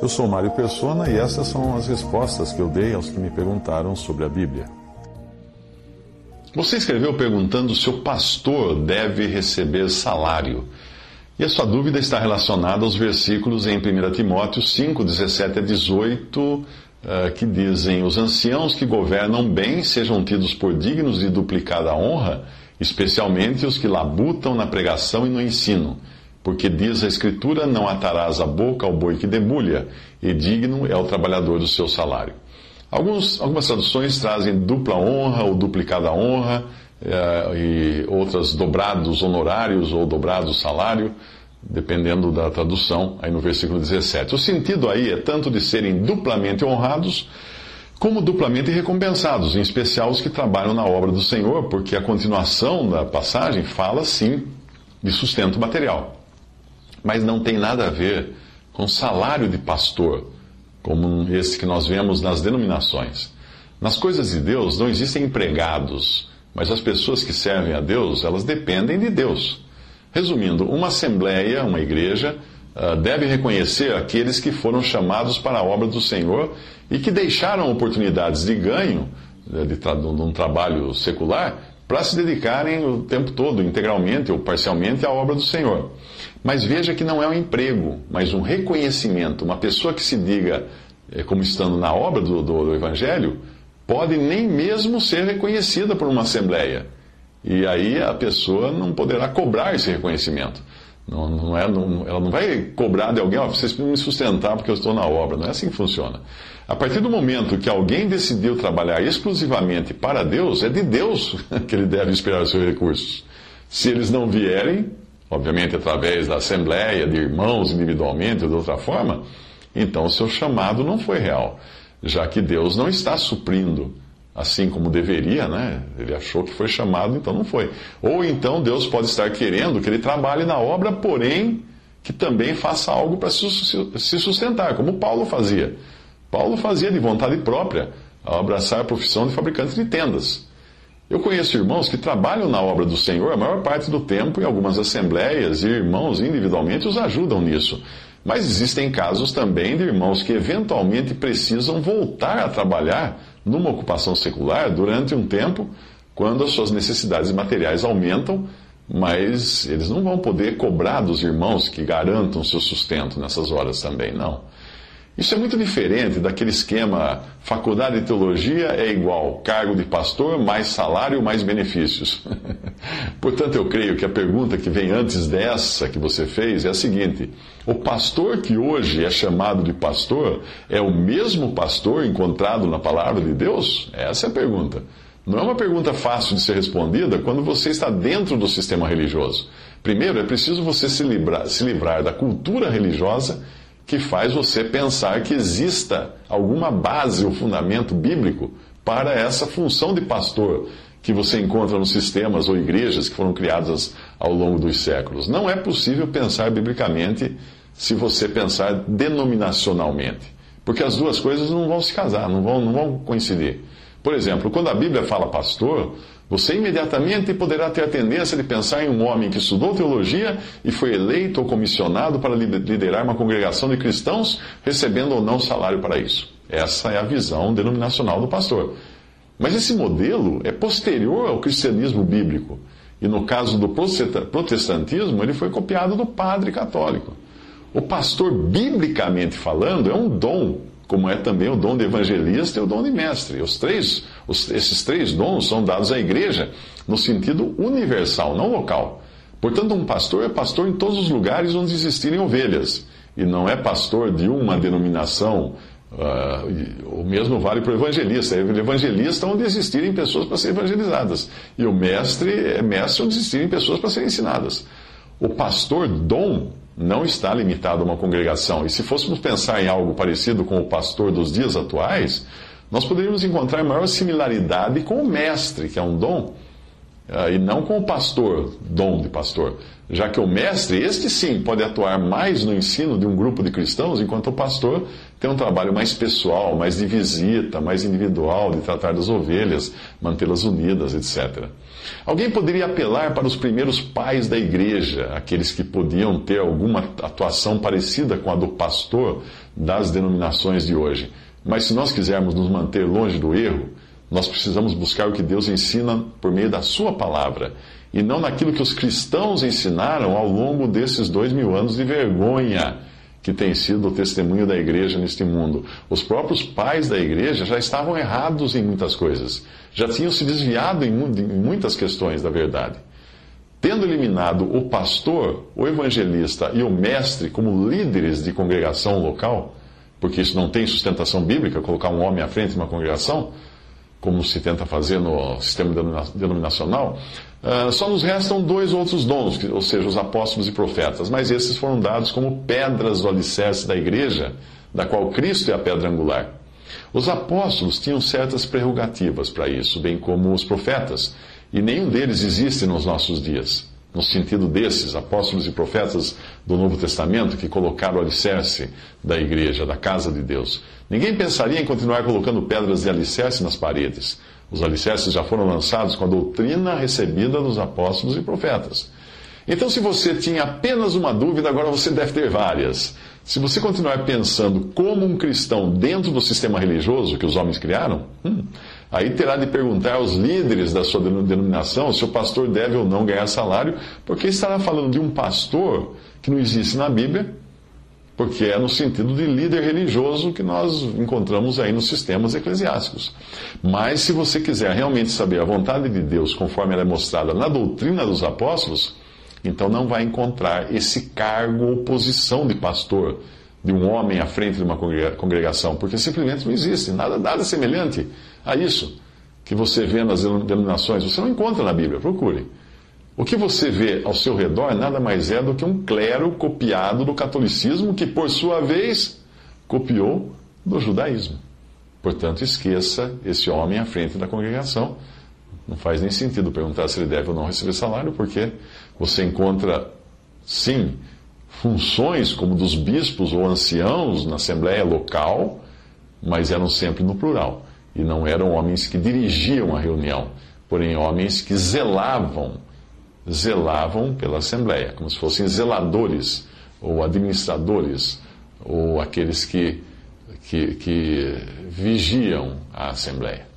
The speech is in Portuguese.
Eu sou Mário Persona e essas são as respostas que eu dei aos que me perguntaram sobre a Bíblia. Você escreveu perguntando se o pastor deve receber salário. E a sua dúvida está relacionada aos versículos em 1 Timóteo 5, 17 a 18, eh, que dizem: Os anciãos que governam bem sejam tidos por dignos de duplicada honra, especialmente os que labutam na pregação e no ensino. Porque diz a Escritura: Não atarás a boca ao boi que debulha, e digno é o trabalhador do seu salário. Alguns, algumas traduções trazem dupla honra ou duplicada honra, eh, e outras dobrados honorários ou dobrados salário, dependendo da tradução, aí no versículo 17. O sentido aí é tanto de serem duplamente honrados, como duplamente recompensados, em especial os que trabalham na obra do Senhor, porque a continuação da passagem fala sim de sustento material. Mas não tem nada a ver com salário de pastor como esse que nós vemos nas denominações. Nas coisas de Deus não existem empregados, mas as pessoas que servem a Deus, elas dependem de Deus. Resumindo, uma assembleia, uma igreja, ah, deve reconhecer aqueles que foram chamados para a obra do Senhor e que deixaram oportunidades de ganho de, de, de um trabalho secular para se dedicarem o tempo todo, integralmente ou parcialmente, à obra do Senhor. Mas veja que não é um emprego, mas um reconhecimento. Uma pessoa que se diga eh, como estando na obra do, do, do Evangelho, pode nem mesmo ser reconhecida por uma assembleia. E aí a pessoa não poderá cobrar esse reconhecimento. Não, não é, não, ela não vai cobrar de alguém, ó, vocês precisam me sustentar porque eu estou na obra. Não é assim que funciona. A partir do momento que alguém decidiu trabalhar exclusivamente para Deus, é de Deus que ele deve esperar os seus recursos. Se eles não vierem, obviamente através da assembleia, de irmãos individualmente ou de outra forma, então o seu chamado não foi real, já que Deus não está suprindo assim como deveria, né? Ele achou que foi chamado, então não foi. Ou então Deus pode estar querendo que ele trabalhe na obra, porém que também faça algo para se sustentar, como Paulo fazia. Paulo fazia de vontade própria ao abraçar a profissão de fabricante de tendas. Eu conheço irmãos que trabalham na obra do Senhor a maior parte do tempo em algumas assembleias e irmãos individualmente os ajudam nisso. Mas existem casos também de irmãos que eventualmente precisam voltar a trabalhar numa ocupação secular durante um tempo, quando as suas necessidades materiais aumentam, mas eles não vão poder cobrar dos irmãos que garantam seu sustento nessas horas também, não. Isso é muito diferente daquele esquema faculdade de teologia é igual cargo de pastor mais salário mais benefícios. Portanto, eu creio que a pergunta que vem antes dessa que você fez é a seguinte: o pastor que hoje é chamado de pastor é o mesmo pastor encontrado na palavra de Deus? Essa é a pergunta. Não é uma pergunta fácil de ser respondida quando você está dentro do sistema religioso. Primeiro, é preciso você se livrar, se livrar da cultura religiosa que faz você pensar que exista alguma base ou fundamento bíblico para essa função de pastor que você encontra nos sistemas ou igrejas que foram criadas ao longo dos séculos. Não é possível pensar biblicamente se você pensar denominacionalmente, porque as duas coisas não vão se casar, não vão, não vão coincidir. Por exemplo, quando a Bíblia fala pastor, você imediatamente poderá ter a tendência de pensar em um homem que estudou teologia e foi eleito ou comissionado para liderar uma congregação de cristãos, recebendo ou não salário para isso. Essa é a visão denominacional do pastor. Mas esse modelo é posterior ao cristianismo bíblico. E no caso do protestantismo, ele foi copiado do padre católico. O pastor, biblicamente falando, é um dom como é também o dom de evangelista e o dom de mestre. Os três, os, esses três dons são dados à igreja no sentido universal, não local. Portanto, um pastor é pastor em todos os lugares onde existirem ovelhas, e não é pastor de uma denominação. Uh, o mesmo vale para o evangelista. É evangelista onde existirem pessoas para serem evangelizadas. E o mestre é mestre onde existirem pessoas para serem ensinadas. O pastor dom não está limitado a uma congregação. E se fôssemos pensar em algo parecido com o pastor dos dias atuais, nós poderíamos encontrar maior similaridade com o mestre, que é um dom. Uh, e não com o pastor, dom de pastor. Já que o mestre, este sim, pode atuar mais no ensino de um grupo de cristãos, enquanto o pastor tem um trabalho mais pessoal, mais de visita, mais individual, de tratar das ovelhas, mantê-las unidas, etc. Alguém poderia apelar para os primeiros pais da igreja, aqueles que podiam ter alguma atuação parecida com a do pastor das denominações de hoje. Mas se nós quisermos nos manter longe do erro, nós precisamos buscar o que Deus ensina por meio da Sua palavra e não naquilo que os cristãos ensinaram ao longo desses dois mil anos de vergonha que tem sido o testemunho da igreja neste mundo. Os próprios pais da igreja já estavam errados em muitas coisas, já tinham se desviado em muitas questões da verdade. Tendo eliminado o pastor, o evangelista e o mestre como líderes de congregação local, porque isso não tem sustentação bíblica, colocar um homem à frente de uma congregação, como se tenta fazer no sistema denominacional, uh, só nos restam dois outros dons, ou seja, os apóstolos e profetas, mas esses foram dados como pedras do alicerce da igreja, da qual Cristo é a pedra angular. Os apóstolos tinham certas prerrogativas para isso, bem como os profetas, e nenhum deles existe nos nossos dias no sentido desses apóstolos e profetas do Novo Testamento que colocaram o alicerce da igreja, da casa de Deus. Ninguém pensaria em continuar colocando pedras de alicerce nas paredes. Os alicerces já foram lançados com a doutrina recebida dos apóstolos e profetas. Então, se você tinha apenas uma dúvida, agora você deve ter várias. Se você continuar pensando como um cristão dentro do sistema religioso que os homens criaram, hum, aí terá de perguntar aos líderes da sua denominação se o pastor deve ou não ganhar salário, porque estará falando de um pastor que não existe na Bíblia, porque é no sentido de líder religioso que nós encontramos aí nos sistemas eclesiásticos. Mas se você quiser realmente saber a vontade de Deus conforme ela é mostrada na doutrina dos apóstolos, então não vai encontrar esse cargo ou posição de pastor, de um homem à frente de uma congregação, porque simplesmente não existe nada, nada semelhante a isso que você vê nas denominações. Você não encontra na Bíblia, procure. O que você vê ao seu redor nada mais é do que um clero copiado do catolicismo, que por sua vez copiou do judaísmo. Portanto, esqueça esse homem à frente da congregação não faz nem sentido perguntar se ele deve ou não receber salário, porque você encontra, sim, funções como dos bispos ou anciãos na assembleia local, mas eram sempre no plural. E não eram homens que dirigiam a reunião, porém homens que zelavam, zelavam pela assembleia, como se fossem zeladores ou administradores, ou aqueles que, que, que vigiam a assembleia.